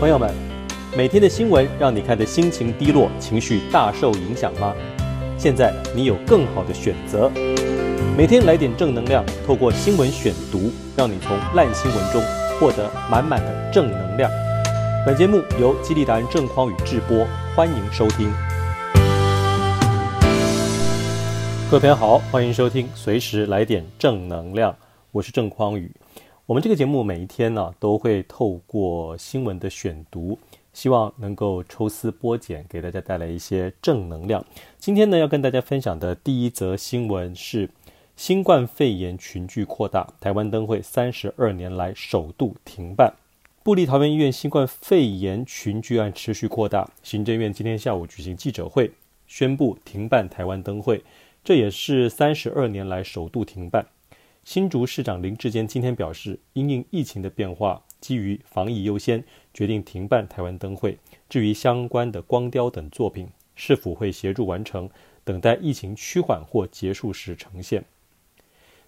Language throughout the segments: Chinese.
朋友们，每天的新闻让你看的心情低落、情绪大受影响吗？现在你有更好的选择，每天来点正能量，透过新闻选读，让你从烂新闻中获得满满的正能量。本节目由激励达人郑匡宇制播，欢迎收听。各位朋友好，欢迎收听，随时来点正能量，我是郑匡宇。我们这个节目每一天呢，都会透过新闻的选读，希望能够抽丝剥茧，给大家带来一些正能量。今天呢，要跟大家分享的第一则新闻是：新冠肺炎群聚扩大，台湾灯会三十二年来首度停办。部立桃园医院新冠肺炎群聚案持续扩大，行政院今天下午举行记者会，宣布停办台湾灯会，这也是三十二年来首度停办。新竹市长林智坚今天表示，因应疫情的变化，基于防疫优先，决定停办台湾灯会。至于相关的光雕等作品，是否会协助完成，等待疫情趋缓或结束时呈现。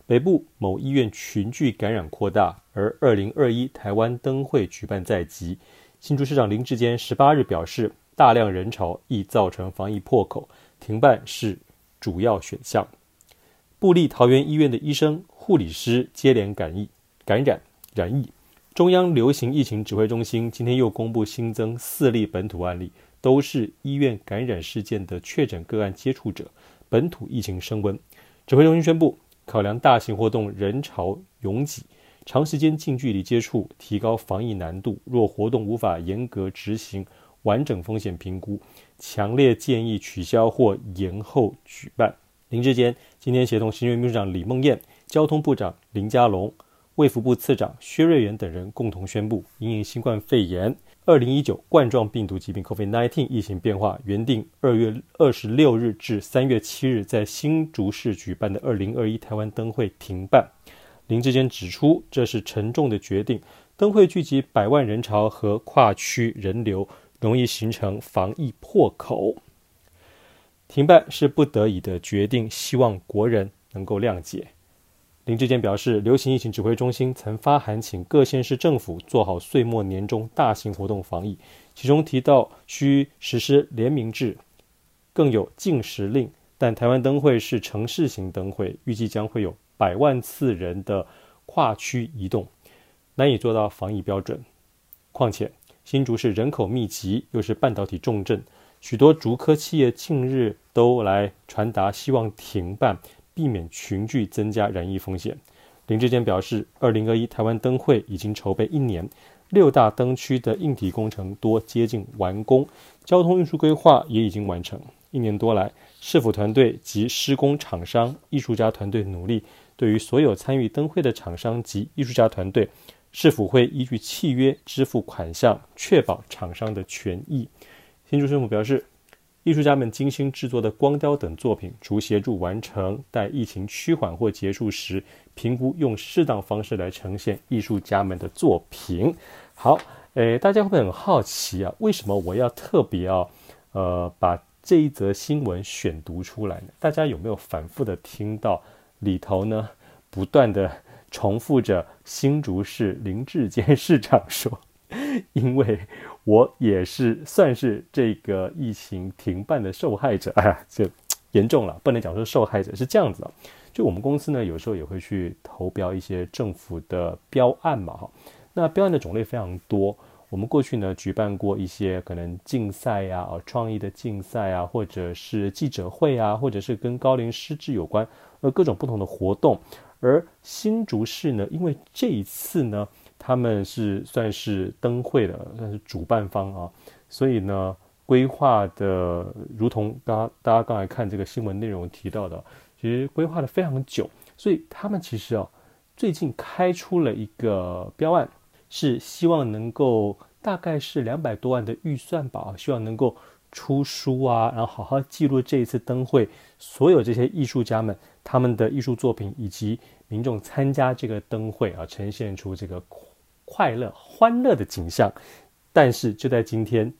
北部某医院群聚感染扩大，而二零二一台湾灯会举办在即。新竹市长林智坚十八日表示，大量人潮易造成防疫破口，停办是主要选项。部立桃园医院的医生、护理师接连感染感染染疫。中央流行疫情指挥中心今天又公布新增四例本土案例，都是医院感染事件的确诊个案接触者，本土疫情升温。指挥中心宣布，考量大型活动人潮拥挤、长时间近距离接触，提高防疫难度。若活动无法严格执行完整风险评估，强烈建议取消或延后举办。林志坚今天协同行政院秘书长李孟谚、交通部长林佳龙、卫福部次长薛瑞元等人共同宣布，因应新冠肺炎二零一九冠状病毒疾病 （COVID-19） 疫情变化，原定二月二十六日至三月七日在新竹市举办的二零二一台湾灯会停办。林志坚指出，这是沉重的决定，灯会聚集百万人潮和跨区人流，容易形成防疫破口。停办是不得已的决定，希望国人能够谅解。林志坚表示，流行疫情指挥中心曾发函请各县市政府做好岁末年终大型活动防疫，其中提到需实施联名制，更有禁食令。但台湾灯会是城市型灯会，预计将会有百万次人的跨区移动，难以做到防疫标准。况且新竹市人口密集，又是半导体重镇。许多竹科企业近日都来传达希望停办，避免群聚增加染疫风险。林志坚表示，二零二一台湾灯会已经筹备一年，六大灯区的硬体工程多接近完工，交通运输规划也已经完成。一年多来，市府团队及施工厂商、艺术家团队努力，对于所有参与灯会的厂商及艺术家团队，市府会依据契约支付款项，确保厂商的权益。新竹市府表示，艺术家们精心制作的光雕等作品，除协助完成，待疫情趋缓或结束时，评估用适当方式来呈现艺术家们的作品。好，诶，大家会不会很好奇啊？为什么我要特别要呃把这一则新闻选读出来呢？大家有没有反复的听到里头呢？不断的重复着新竹市林志坚市长说，因为。我也是算是这个疫情停办的受害者，哎呀，这严重了，不能讲说受害者是这样子啊。就我们公司呢，有时候也会去投标一些政府的标案嘛，哈。那标案的种类非常多。我们过去呢，举办过一些可能竞赛呀，啊，创意的竞赛啊，或者是记者会啊，或者是跟高龄失智有关，呃，各种不同的活动。而新竹市呢，因为这一次呢。他们是算是灯会的，算是主办方啊，所以呢，规划的如同大家大家刚才看这个新闻内容提到的，其实规划的非常久，所以他们其实啊，最近开出了一个标案，是希望能够大概是两百多万的预算吧，希望能够出书啊，然后好好记录这一次灯会所有这些艺术家们他们的艺术作品，以及民众参加这个灯会啊，呈现出这个。快乐、欢乐的景象，但是就在今天，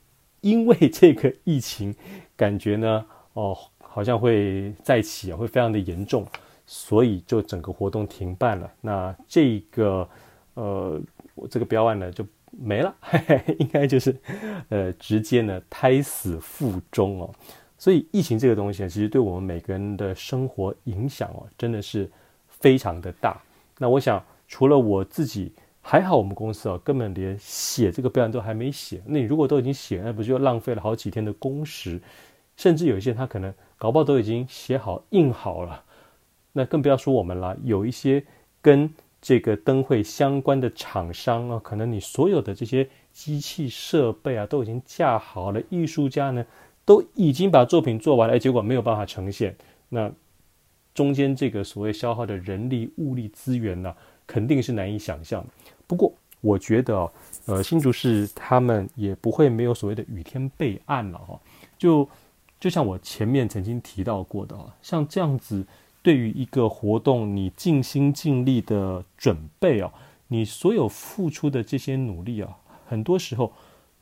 因为这个疫情，感觉呢，哦，好像会再起啊，会非常的严重，所以就整个活动停办了。那这个，呃，我这个标案呢，就没了，嘿嘿，应该就是呃直接呢胎死腹中哦。所以疫情这个东西其实对我们每个人的生活影响哦，真的是非常的大。那我想，除了我自己，还好我们公司哦，根本连写这个标案都还没写。那你如果都已经写，那不就浪费了好几天的工时？甚至有一些他可能搞不好都已经写好印好了。那更不要说我们了，有一些跟这个灯会相关的厂商啊，可能你所有的这些机器设备啊都已经架好了，艺术家呢都已经把作品做完了，结果没有办法呈现。那中间这个所谓消耗的人力、物力资源呢、肯定是难以想象。不过我觉得，呃，新竹市他们也不会没有所谓的雨天备案了哈。就就像我前面曾经提到过的啊，像这样子。对于一个活动，你尽心尽力的准备哦，你所有付出的这些努力啊，很多时候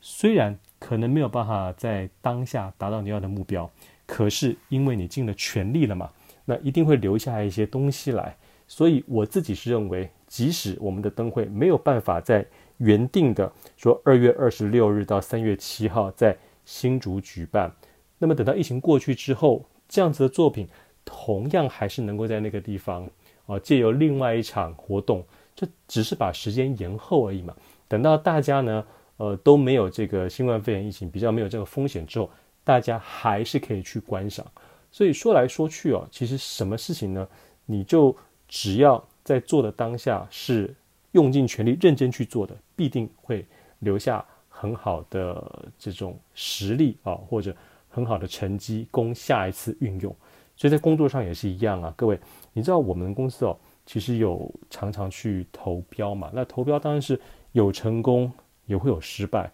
虽然可能没有办法在当下达到你要的目标，可是因为你尽了全力了嘛，那一定会留下一些东西来。所以我自己是认为，即使我们的灯会没有办法在原定的说二月二十六日到三月七号在新竹举办，那么等到疫情过去之后，这样子的作品。同样还是能够在那个地方啊，借由另外一场活动，就只是把时间延后而已嘛。等到大家呢，呃，都没有这个新冠肺炎疫情，比较没有这个风险之后，大家还是可以去观赏。所以说来说去哦，其实什么事情呢？你就只要在做的当下是用尽全力、认真去做的，必定会留下很好的这种实力啊，或者很好的成绩供下一次运用。所以在工作上也是一样啊，各位，你知道我们公司哦，其实有常常去投标嘛。那投标当然是有成功，也会有失败。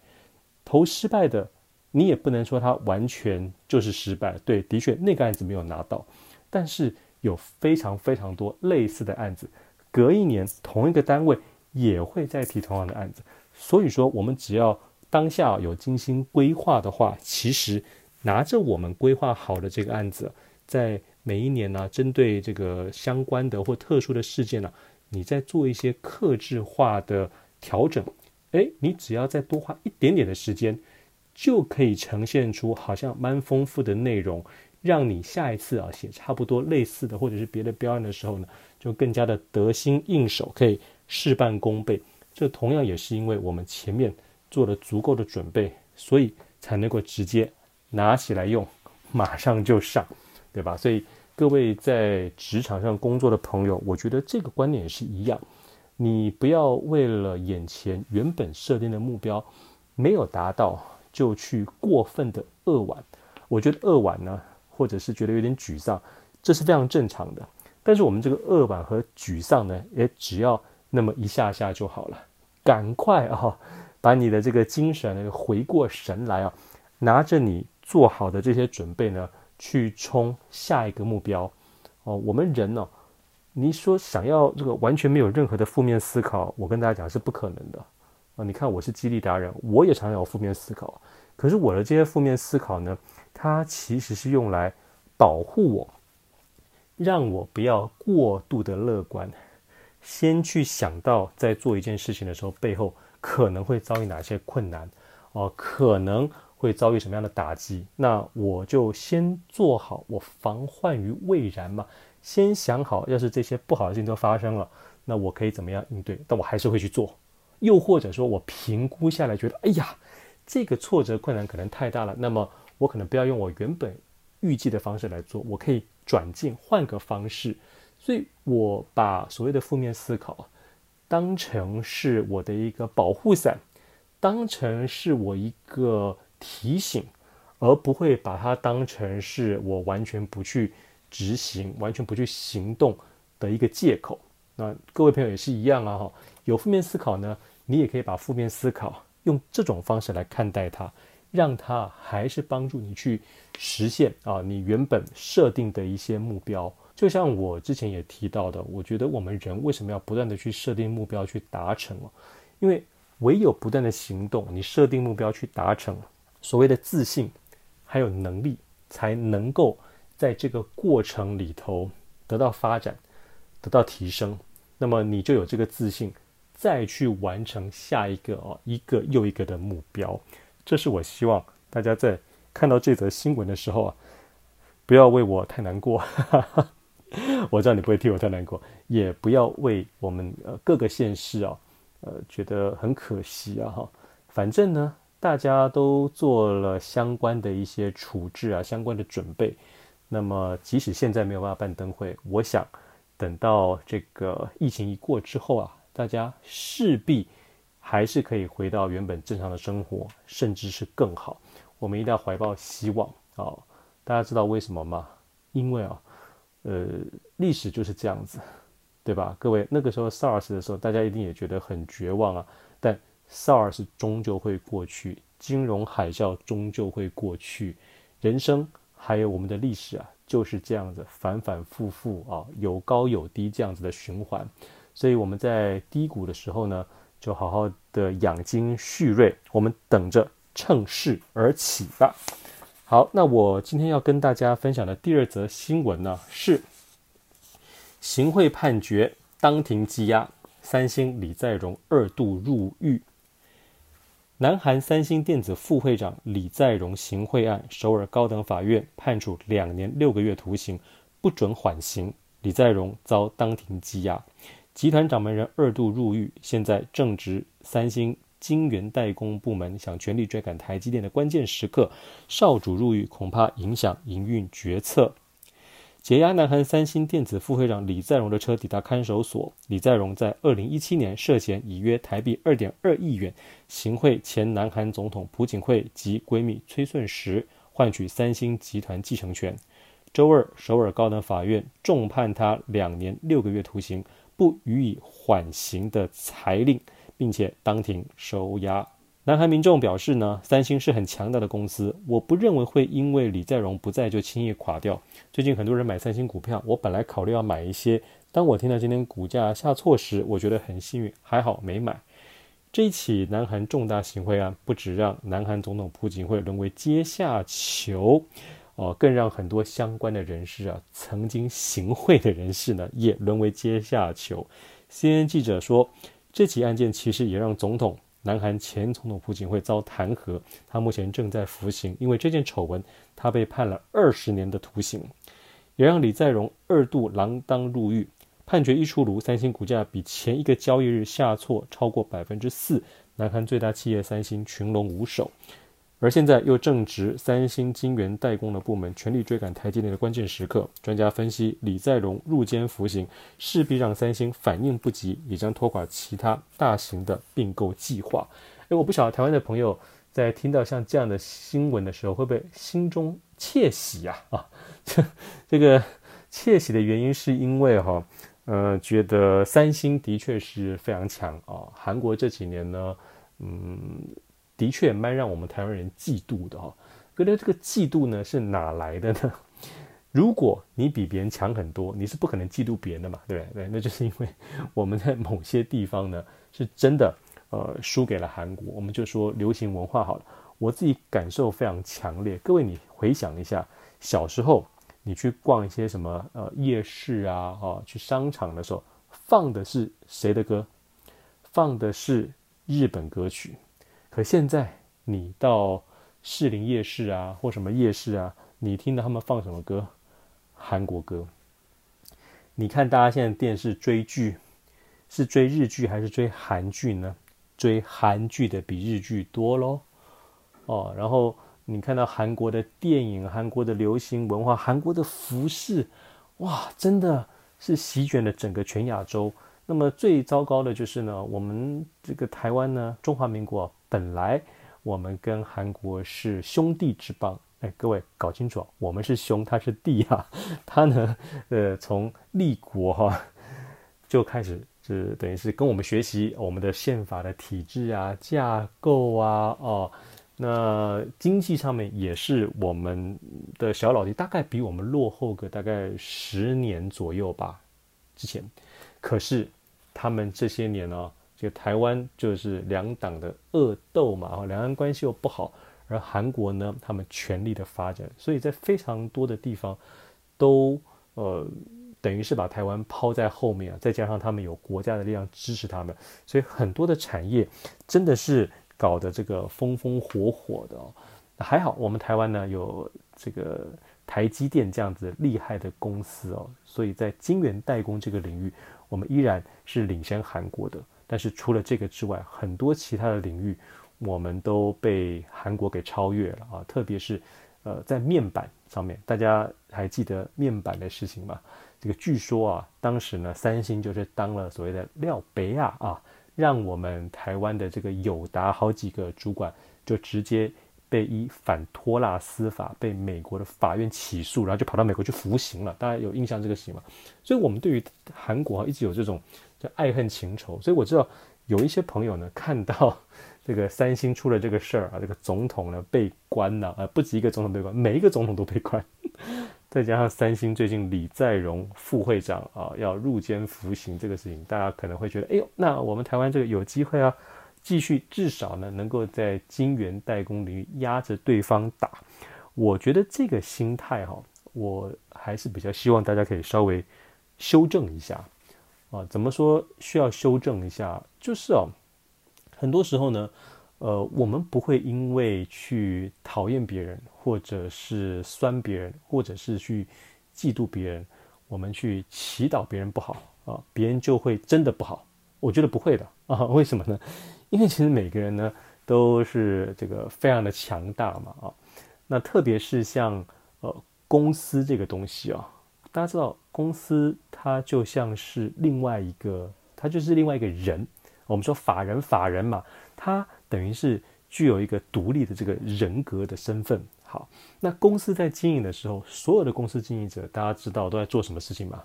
投失败的，你也不能说它完全就是失败。对，的确那个案子没有拿到，但是有非常非常多类似的案子，隔一年同一个单位也会再提同样的案子。所以说，我们只要当下有精心规划的话，其实拿着我们规划好的这个案子。在每一年呢、针对这个相关的或特殊的事件呢、你再做一些克制化的调整，诶，你只要再多花一点点的时间，就可以呈现出好像蛮丰富的内容，让你下一次啊写差不多类似的或者是别的标案的时候呢，就更加的得心应手，可以事半功倍。这同样也是因为我们前面做了足够的准备，所以才能够直接拿起来用，马上就上。对吧？所以各位在职场上工作的朋友，我觉得这个观念也是一样。你不要为了眼前原本设定的目标没有达到，就去过分的扼腕。我觉得扼腕呢，或者是觉得有点沮丧，这是非常正常的。但是我们这个扼腕和沮丧呢，也只要那么一下下就好了。赶快啊，把你的这个精神呢回过神来啊，拿着你做好的这些准备呢。去冲下一个目标哦！我们人呢、你说想要这个完全没有任何的负面思考，我跟大家讲是不可能的啊！你看我是激励达人，我也常常有负面思考，可是我的这些负面思考呢，它其实是用来保护我，让我不要过度的乐观，先去想到在做一件事情的时候，背后可能会遭遇哪些困难哦，可能。会遭遇什么样的打击？那我就先做好，我防患于未然嘛。先想好，要是这些不好的事情都发生了，那我可以怎么样应对？但我还是会去做。又或者说我评估下来，觉得哎呀，这个挫折困难可能太大了，那么我可能不要用我原本预计的方式来做，我可以转进换个方式。所以我把所谓的负面思考当成是我的一个保护伞，当成是我一个。提醒，而不会把它当成是我完全不去执行、完全不去行动的一个借口。那各位朋友也是一样啊，哈，有负面思考呢，你也可以把负面思考用这种方式来看待它，让它还是帮助你去实现啊你原本设定的一些目标。就像我之前也提到的，我觉得我们人为什么要不断的去设定目标去达成？因为唯有不断的行动，你设定目标去达成。所谓的自信，还有能力，才能够在这个过程里头得到发展，得到提升。那么你就有这个自信，再去完成下一个哦一个又一个的目标。这是我希望大家在看到这则新闻的时候啊，不要为我太难过。我知道你不会替我太难过，也不要为我们呃各个县市啊，呃觉得很可惜啊哈。反正呢，大家都做了相关的一些处置啊，相关的准备。那么即使现在没有办法办灯会，我想等到这个疫情一过之后啊，大家势必还是可以回到原本正常的生活，甚至是更好。我们一定要怀抱希望啊、大家知道为什么吗？因为啊。呃，历史就是这样子，对吧？各位，那个时候 SARS 的时候，大家一定也觉得很绝望啊。但 SARS 终究会过去，金融海啸终究会过去，人生还有我们的历史啊，就是这样子反反复复啊，有高有低这样子的循环。所以我们在低谷的时候呢，就好好的养精蓄锐，我们等着趁势而起吧。好，那我今天要跟大家分享的第二则新闻呢，是行贿判决当庭羁押，三星李在镕二度入狱。南韩三星电子副会长李在镕行贿案，首尔高等法院判处两年六个月徒刑，不准缓刑，李在镕遭当庭羁押，集团掌门人二度入狱，现在正值三星。晶圆代工部门想全力追赶台积电的关键时刻，少主入狱恐怕影响营运决策。解押南韩三星电子副会长李在镕的车抵达看守所。李在镕在二零一七年涉嫌以约台币二点二亿元行贿前南韩总统朴槿惠及闺蜜崔顺实，换取三星集团继承权。周二，首尔高等法院重判他两年六个月徒刑，不予以缓刑的裁令。并且当庭收押。南韩民众表示呢，三星是很强大的公司，我不认为会因为李在镕不在就轻易垮掉。最近很多人买三星股票，我本来考虑要买一些，当我听到今天股价下挫时，我觉得很幸运，还好没买。这一起南韩重大行贿案，不止让南韩总统朴槿惠沦为阶下囚，哦，更让很多相关的人士啊，曾经行贿的人士呢，也沦为阶下囚。CNN 记者说。这起案件其实也让总统南韩前总统朴槿惠遭弹劾，他目前正在服刑。因为这件丑闻，他被判了二十年的徒刑，也让李在镕二度锒铛入狱。判决一出炉，三星股价比前一个交易日下挫超过百分之四，南韩最大企业三星群龙无首。而现在又正值三星晶圆代工的部门全力追赶台积电的关键时刻，专家分析，李在镕入监服刑，势必让三星反应不及，也将拖垮其他大型的并购计划。诶，我不晓得台湾的朋友在听到像这样的新闻的时候，会不会心中窃喜呀？啊，这 这个窃喜的原因是因为哈，呃，觉得三星的确是非常强啊。韩国这几年呢，嗯。的确蛮让我们台湾人嫉妒的哈、哦，可是这个嫉妒呢是哪来的呢？如果你比别人强很多，你是不可能嫉妒别人的嘛，对不对？对，那就是因为我们在某些地方呢是真的呃输给了韩国。我们就说流行文化好了，我自己感受非常强烈。各位你回想一下，小时候你去逛一些什么呃夜市啊，哦，去商场的时候，放的是谁的歌？放的是日本歌曲。可现在你到士林夜市啊，或什么夜市啊，你听到他们放什么歌？韩国歌。你看大家现在电视追剧，是追日剧还是追韩剧呢？追韩剧的比日剧多喽。哦，然后你看到韩国的电影、韩国的流行文化、韩国的服饰，哇，真的是席卷了整个全亚洲。那么最糟糕的就是呢，我们这个台湾呢，中华民国本来我们跟韩国是兄弟之邦，哎，各位搞清楚，我们是兄，他是弟啊。他呢，呃，从立国哈、就开始，是等于是跟我们学习我们的宪法的体制啊、架构啊，哦，那经济上面也是我们的小老弟，大概比我们落后个大概十年左右吧，之前，可是。他们这些年呢、这个台湾就是两党的恶斗嘛，两岸关系又不好，而韩国呢，他们全力的发展，所以在非常多的地方都呃等于是把台湾抛在后面啊，再加上他们有国家的力量支持他们，所以很多的产业真的是搞得这个风风火火的哦。还好我们台湾呢有这个台积电这样子厉害的公司哦，所以在晶圆代工这个领域，我们依然是领先韩国的。但是除了这个之外，很多其他的领域我们都被韩国给超越了啊，特别是呃在面板上面，大家还记得面板的事情吗？这个据说啊，当时呢，三星就是当了所谓的料杯啊啊，让我们台湾的这个友达好几个主管就直接被以反托拉斯法被美国的法院起诉，然后就跑到美国去服刑了。大家有印象这个事情吗？所以，我们对于韩国一直有这种叫爱恨情仇。所以我知道有一些朋友呢，看到这个三星出了这个事儿啊，这个总统呢被关了啊，不止一个总统被关，每一个总统都被关。再加上三星最近李在镕副会长啊要入监服刑这个事情，大家可能会觉得，哎呦，那我们台湾这个有机会啊，继续至少呢能够在晶圆代工领域压着对方打。我觉得这个心态哈，我还是比较希望大家可以稍微修正一下啊。怎么说需要修正一下？就是哦，很多时候呢。呃，我们不会因为去讨厌别人，或者是酸别人，或者是去嫉妒别人，我们去祈祷别人不好啊，别人就会真的不好。我觉得不会的啊，为什么呢？因为其实每个人呢都是这个非常的强大嘛啊。那特别是像呃公司这个东西啊，大家知道公司它就像是另外一个，它就是另外一个人。我们说法人，法人嘛，他。等于是具有一个独立的这个人格的身份。好，那公司在经营的时候，所有的公司经营者，大家知道都在做什么事情吗？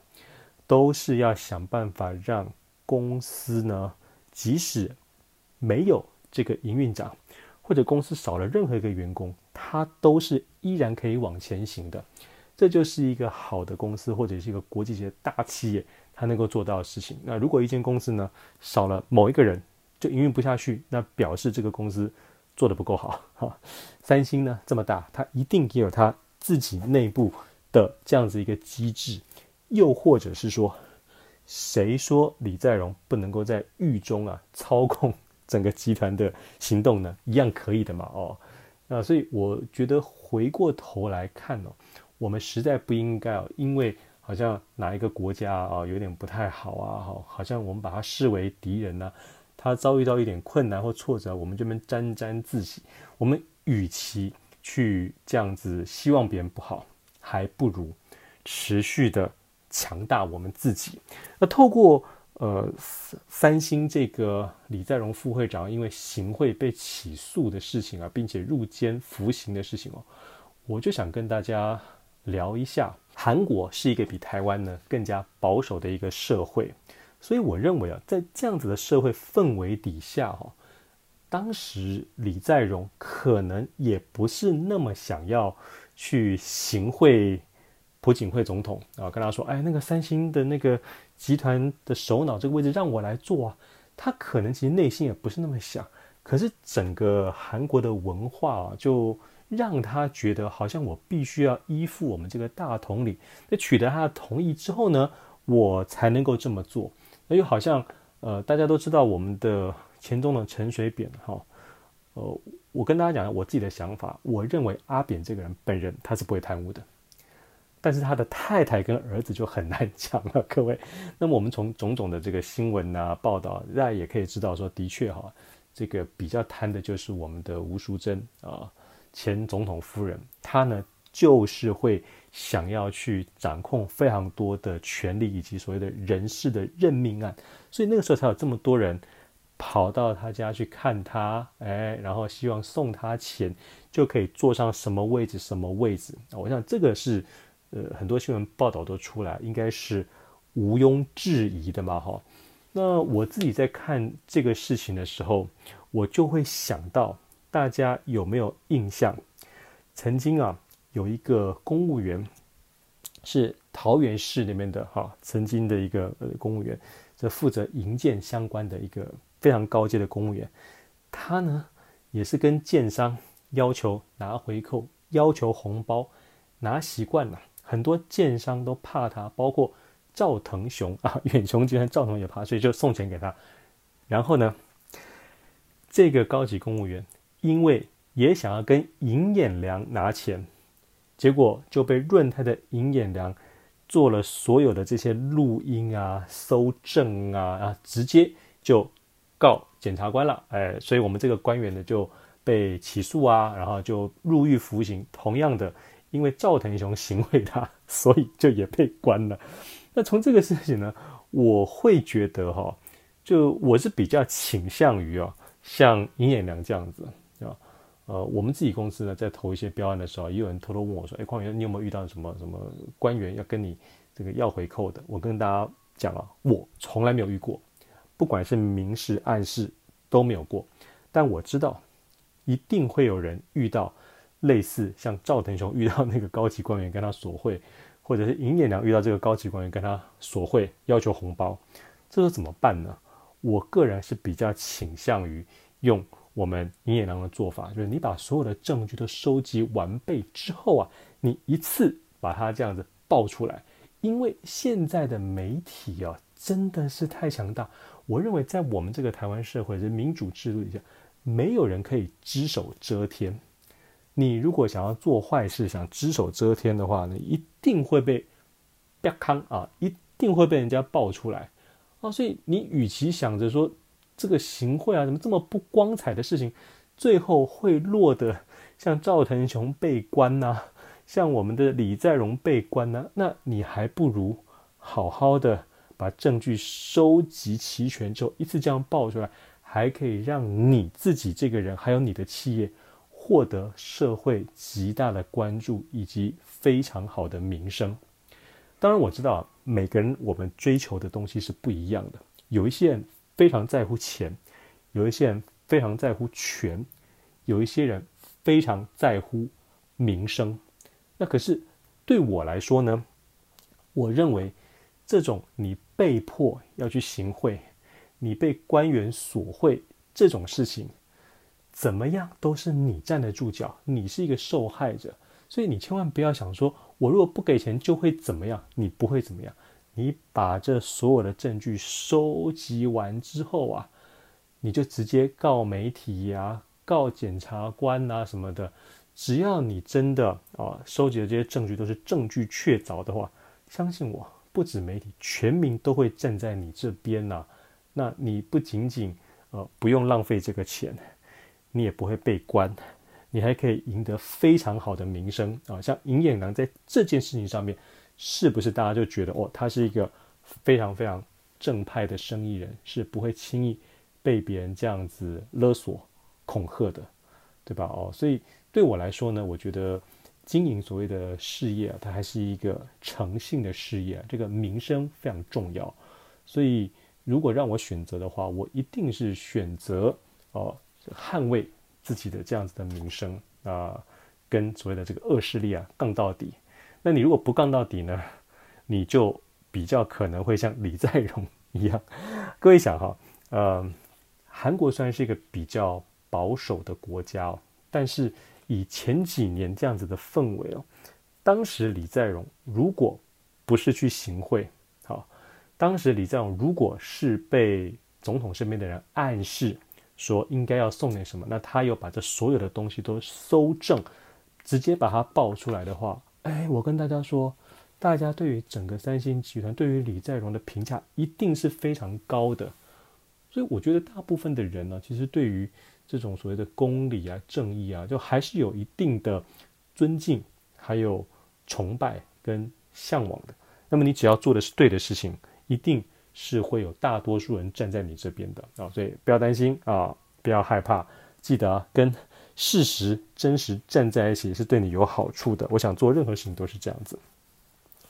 都是要想办法让公司呢，即使没有这个营运长，或者公司少了任何一个员工，他都是依然可以往前行的。这就是一个好的公司，或者是一个国际级的大企业，它能够做到的事情。那如果一间公司呢，少了某一个人，就营运不下去，那表示这个公司做得不够好哈。三星呢这么大，它一定也有它自己内部的这样子一个机制，又或者是说，谁说李在镕不能够在狱中啊操控整个集团的行动呢？一样可以的嘛哦。那所以我觉得回过头来看哦，我们实在不应该哦，因为好像哪一个国家啊有点不太好啊，好，好像我们把它视为敌人呢。他遭遇到一点困难或挫折，我们这边沾沾自喜。我们与其去这样子希望别人不好，还不如持续的强大我们自己。那透过呃三星这个李在镕副会长因为行贿被起诉的事情啊，并且入监服刑的事情哦，我就想跟大家聊一下，韩国是一个比台湾呢更加保守的一个社会。所以我认为啊，在这样子的社会氛围底下，哈，当时李在镕可能也不是那么想要去行贿朴槿惠总统啊，跟他说，哎，那个三星的那个集团的首脑这个位置让我来做啊，他可能其实内心也不是那么想，可是整个韩国的文化啊，就让他觉得好像我必须要依附我们这个大统领，那取得他的同意之后呢，我才能够这么做。那又好像，呃，大家都知道我们的前总统陈水扁哈，呃，我跟大家讲我自己的想法，我认为阿扁这个人本人他是不会贪污的，但是他的太太跟儿子就很难讲了，各位。那么我们从种种的这个新闻啊报道，大家也可以知道说，的确哈，这个比较贪的就是我们的吴淑珍啊，前总统夫人，她呢就是会。想要去掌控非常多的权力以及所谓的人事的任命案，所以那个时候才有这么多人跑到他家去看他，哎，然后希望送他钱就可以坐上什么位置什么位置。我想这个是呃很多新闻报道都出来，应该是毋庸置疑的嘛，哈。那我自己在看这个事情的时候，我就会想到大家有没有印象？曾经啊。有一个公务员是桃园市那边的哈，曾经的一个呃公务员，这负责营建相关的一个非常高阶的公务员，他呢也是跟建商要求拿回扣，要求红包，拿习惯了，很多建商都怕他，包括赵腾雄 啊，远雄集团赵腾也怕，所以就送钱给他。然后呢，这个高级公务员因为也想要跟尹衍梁拿钱，结果就被润泰的尹衍梁做了所有的这些录音啊、搜证啊啊，直接就告检察官了。哎，所以我们这个官员呢就被起诉啊，然后就入狱服刑。同样的，因为赵腾雄行贿他，所以就也被关了。那从这个事情呢，我会觉得哈、就我是比较倾向于啊、像尹衍梁这样子啊，呃，我们自己公司呢在投一些标案的时候，也有人偷偷问我说，哎，匡宇，你有没有遇到什么什么官员要跟你这个要回扣的？我跟大家讲啊，我从来没有遇过，不管是明示暗示都没有过，但我知道一定会有人遇到类似像赵腾雄遇到那个高级官员跟他索贿。或者是尹衍梁遇到这个高级官员跟他索贿要求红包，这时候怎么办呢？我个人是比较倾向于用我们尹衍梁的做法，就是你把所有的证据都收集完备之后啊，你一次把它这样子爆出来。因为现在的媒体啊真的是太强大，我认为在我们这个台湾社会的民主制度底下，没有人可以只手遮天。你如果想要做坏事，想只手遮天的话呢，一定会被曝光啊，一定会被人家爆出来啊。所以你与其想着说这个行贿啊，怎么这么不光彩的事情，最后会落得像赵腾雄被关呐、像我们的李在镕被关呐、那你还不如好好的把证据收集齐全之后，一次这样爆出来，还可以让你自己这个人，还有你的企业。获得社会极大的关注以及非常好的名声。当然，我知道每个人我们追求的东西是不一样的。有一些人非常在乎钱，有一些人非常在乎权，有一些人非常在乎名声。那可是对我来说呢，我认为这种你被迫要去行贿，你被官员索贿这种事情。怎么样都是你站得住脚，你是一个受害者，所以你千万不要想说，我如果不给钱就会怎么样，你不会怎么样。你把这所有的证据收集完之后啊，你就直接告媒体呀、告检察官啊什么的。只要你真的啊收集的这些证据都是证据确凿的话，相信我，不止媒体，全民都会站在你这边呐、那你不仅仅呃不用浪费这个钱。你也不会被关，你还可以赢得非常好的名声啊！像尹衍梁在这件事情上面，是不是大家就觉得哦，他是一个非常非常正派的生意人，是不会轻易被别人这样子勒索、恐吓的，对吧？哦，所以对我来说呢，我觉得经营所谓的事业，它还是一个诚信的事业，这个名声非常重要。所以如果让我选择的话，我一定是选择哦。捍卫自己的这样子的名声啊、跟所谓的这个恶势力啊杠到底。那你如果不杠到底呢，你就比较可能会像李在镕一样。各位想哈，呃，韩国虽然是一个比较保守的国家哦，但是以前几年这样子的氛围哦，当时李在镕如果不是去行贿，好，当时李在镕如果是被总统身边的人暗示。说应该要送点什么，那他又把这所有的东西都搜证，直接把它爆出来的话，哎，我跟大家说，大家对于整个三星集团，对于李在镕的评价一定是非常高的。所以我觉得大部分的人呢，其实对于这种所谓的公理啊、正义啊，就还是有一定的尊敬，还有崇拜跟向往的。那么你只要做的是对的事情，一定。是会有大多数人站在你这边的啊、所以不要担心啊、不要害怕，记得、跟事实真实站在一起是对你有好处的。我想做任何事情都是这样子。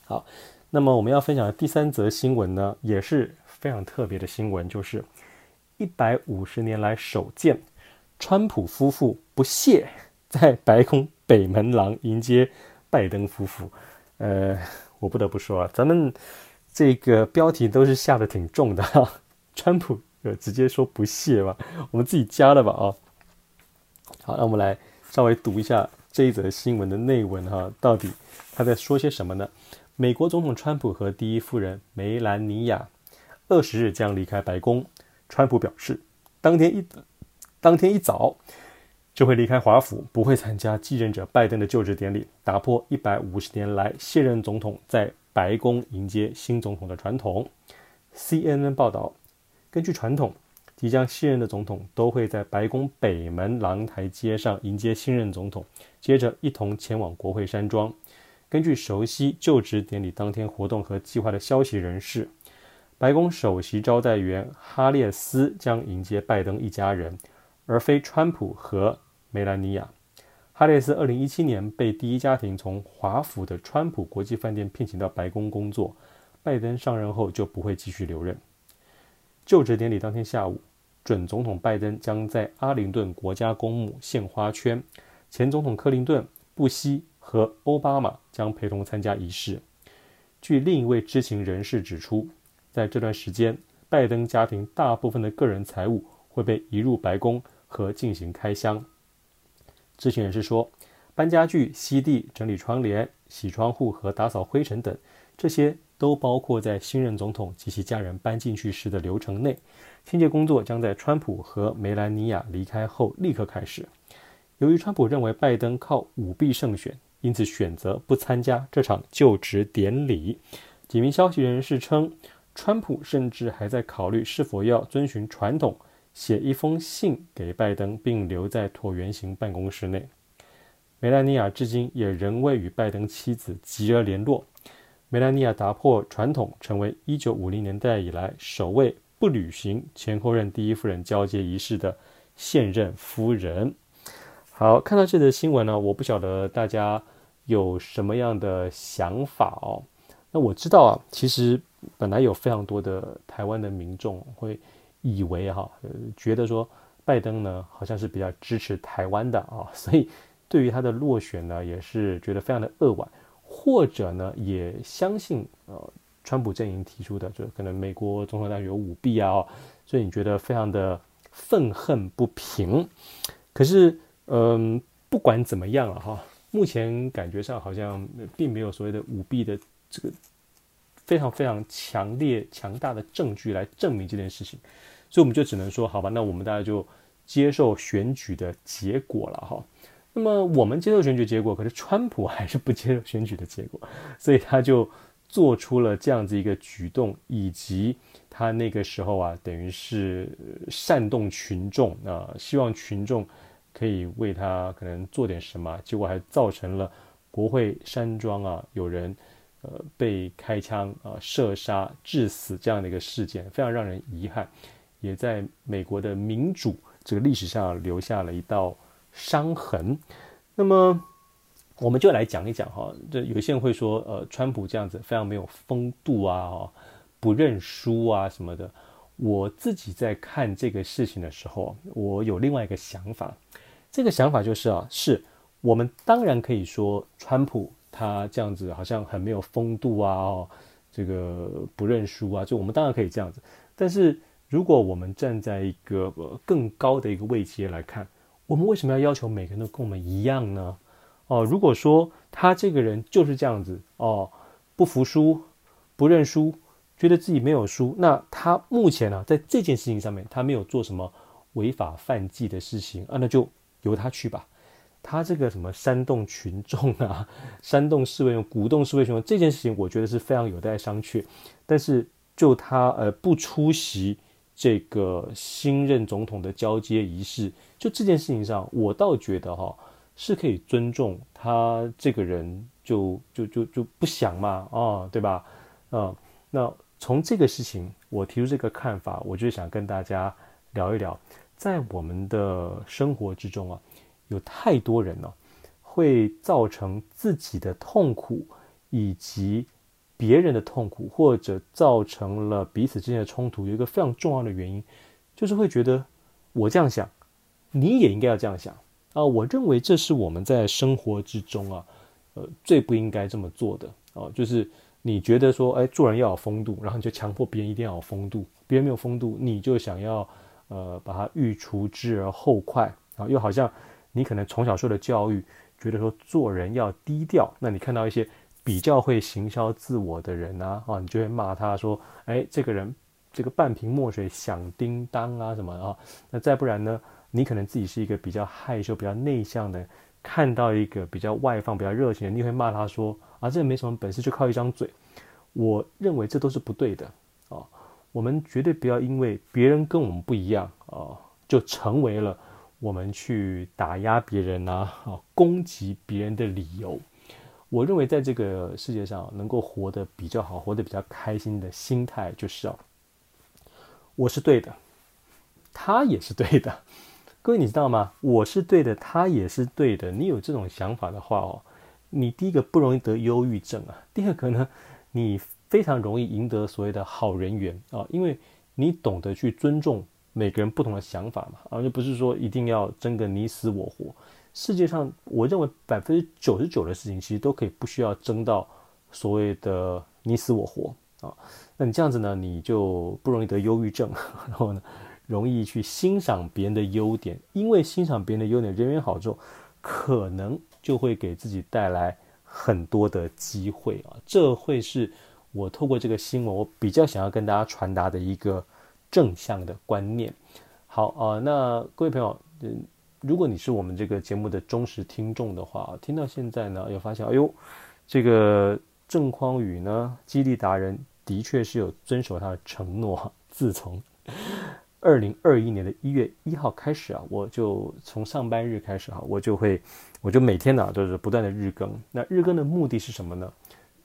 好，那么我们要分享的第三则新闻呢，也是非常特别的新闻，就是一百五十年来首见，川普夫妇不屑 在白宫北门廊迎接拜登夫妇。呃，我不得不说啊，咱们。这个标题都是下得挺重的哈，川普呃直接说不屑吧，我们自己加的吧啊。好，那我们来稍微读一下这一则新闻的内文哈，到底他在说些什么呢？美国总统川普和第一夫人梅兰妮亚二十日将离开白宫。川普表示，当天一当天一早就会离开华府，不会参加继任者拜登的就职典礼，打破一百五十年来现任总统在白宫迎接新总统的传统。CNN 报道，根据传统，即将卸任的总统都会在白宫北门廊台阶上迎接新任总统，接着一同前往国会山庄。根据熟悉就职典礼当天活动和计划的消息人士，白宫首席招待员哈列斯将迎接拜登一家人，而非川普和梅兰妮亚。哈列斯2017年被第一家庭从华府的川普国际饭店聘请到白宫工作，拜登上任后就不会继续留任。就职典礼当天下午，准总统拜登将在阿灵顿国家公墓献花圈，前总统克林顿、布希和奥巴马将陪同参加仪式。据另一位知情人士指出，在这段时间，拜登家庭大部分的个人财物会被移入白宫和进行开箱。知情人士说，搬家具、吸地、整理窗帘、洗窗户和打扫灰尘等，这些都包括在新任总统及其家人搬进去时的流程内。清洁工作将在川普和梅兰妮亚离开后立刻开始。由于川普认为拜登靠舞弊胜选，因此选择不参加这场就职典礼。几名消息人士称。川普甚至还在考虑是否要遵循传统，写一封信给拜登，并留在椭圆形办公室内。梅兰妮亚至今也仍未与拜登妻子吉尔联络。梅兰妮亚打破传统，成为1950年代以来首位不履行前后任第一夫人交接仪式的现任夫人。好，看到这则新闻呢，我不晓得大家有什么样的想法哦。那我知道啊，其实。本来有非常多的台湾的民众会以为哈，觉得说拜登呢好像是比较支持台湾的啊，所以对于他的落选呢也是觉得非常的扼腕，或者呢也相信呃川普阵营提出的，就可能美国总统大选有舞弊啊，所以你觉得非常的愤恨不平。可是嗯，不管怎么样了哈，目前感觉上好像并没有所谓的舞弊的这个。非常非常强烈、强大的证据来证明这件事情，所以我们就只能说，好吧，那我们大家就接受选举的结果了哈。那么我们接受选举结果，可是川普还是不接受选举的结果，所以他就做出了这样子一个举动，以及他那个时候啊，等于是煽动群众啊、希望群众可以为他可能做点什么，结果还造成了国会山庄啊有人。呃，被开枪啊、射杀致死这样的一个事件，非常让人遗憾，也在美国的民主这个历史上留下了一道伤痕。那么，我们就来讲一讲哈，这有些人会说，呃，川普这样子非常没有风度啊，不认输啊什么的。我自己在看这个事情的时候，我有另外一个想法，这个想法就是啊，是我们当然可以说川普。他这样子好像很没有风度啊，哦，这个不认输啊，就我们当然可以这样子。但是如果我们站在一个更高的一个位阶来看，我们为什么要要求每个人都跟我们一样呢？哦，如果说他这个人就是这样子哦，不服输、不认输，觉得自己没有输，那他目前呢，在这件事情上面，他没有做什么违法犯纪的事情啊，那就由他去吧。他这个什么煽动群众啊，煽动示威，鼓动示威群众这件事情，我觉得是非常有待商榷。但是就他呃不出席这个新任总统的交接仪式，就这件事情上，我倒觉得哈是可以尊重他这个人就，就就就不想嘛，啊、哦，对吧？啊、那从这个事情，我提出这个看法，我就想跟大家聊一聊，在我们的生活之中啊。有太多人呢、会造成自己的痛苦，以及别人的痛苦，或者造成了彼此之间的冲突。有一个非常重要的原因，就是会觉得我这样想，你也应该要这样想啊。我认为这是我们在生活之中啊，呃，最不应该这么做的啊。就是你觉得说，哎，做人要有风度，然后你就强迫别人一定要有风度，别人没有风度，你就想要呃把他欲除之而后快啊，又好像。你可能从小受的教育，觉得说做人要低调。那你看到一些比较会行销自我的人啊，啊，你就会骂他说，哎，这个人这个半瓶墨水响叮当啊什么啊，那再不然呢，你可能自己是一个比较害羞、比较内向的，看到一个比较外放、比较热情的，你会骂他说，啊，这没什么本事，就靠一张嘴。我认为这都是不对的啊，我们绝对不要因为别人跟我们不一样啊，就成为了我们去打压别人啊、啊攻击别人的理由。我认为，在这个世界上，能够活得比较好、活得比较开心的心态，就是啊，我是对的，他也是对的。各位，你知道吗？我是对的，他也是对的。你有这种想法的话哦，你第一个不容易得忧郁症啊。第二个呢，你非常容易赢得所谓的好人缘啊，因为你懂得去尊重每个人不同的想法嘛，而、啊、不是说一定要争个你死我活。世界上，我认为百分之九十九的事情，其实都可以不需要争到所谓的你死我活啊。那你这样子呢，你就不容易得忧郁症，然后呢，容易去欣赏别人的优点，因为欣赏别人的优点，人缘好之后，可能就会给自己带来很多的机会啊。这会是我透过这个新闻，我比较想要跟大家传达的一个正向的观念。好啊，那各位朋友，嗯。如果你是我们这个节目的忠实听众的话，听到现在呢，又发现，哎呦，这个郑匡宇呢，激励达人的确是有遵守他的承诺。自从二零二一年的一月一号开始啊，我就从上班日开始哈，我就会，我就每天呢都是不断的日更。那日更的目的是什么呢？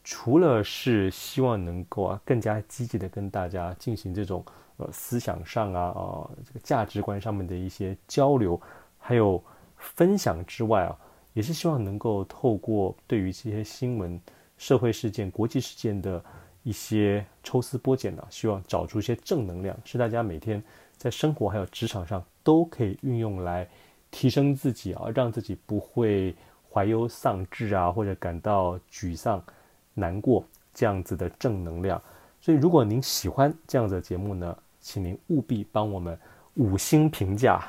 除了是希望能够啊更加积极的跟大家进行这种呃思想上啊啊这个价值观上面的一些交流。还有分享之外啊，也是希望能够透过对于这些新闻、社会事件、国际事件的一些抽丝剥茧呢，希望找出一些正能量，是大家每天在生活还有职场上都可以运用来提升自己啊，让自己不会怀忧丧志啊，或者感到沮丧、难过这样子的正能量。所以，如果您喜欢这样子的节目呢，请您务必帮我们五星评价。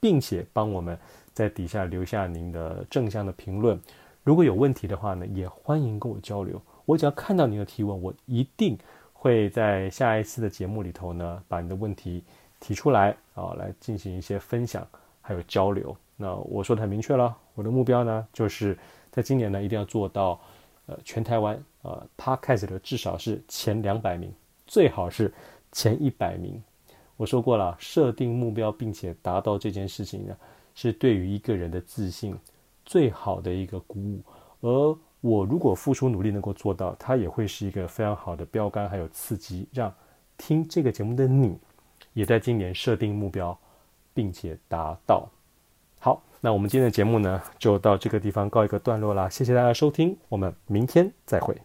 并且帮我们在底下留下您的正向的评论。如果有问题的话呢，也欢迎跟我交流。我只要看到您的提问，我一定会在下一次的节目里头呢，把你的问题提出来啊，来进行一些分享还有交流。那我说的很明确了，我的目标呢，就是在今年呢，一定要做到呃全台湾呃 Podcast 的至少是前两百名，最好是前一百名。我说过了，设定目标并且达到这件事情呢，是对于一个人的自信最好的一个鼓舞。而我如果付出努力能够做到，它也会是一个非常好的标杆，还有刺激，让听这个节目的你也在今年设定目标，并且达到。好，那我们今天的节目呢，就到这个地方告一个段落啦。谢谢大家收听，我们明天再会。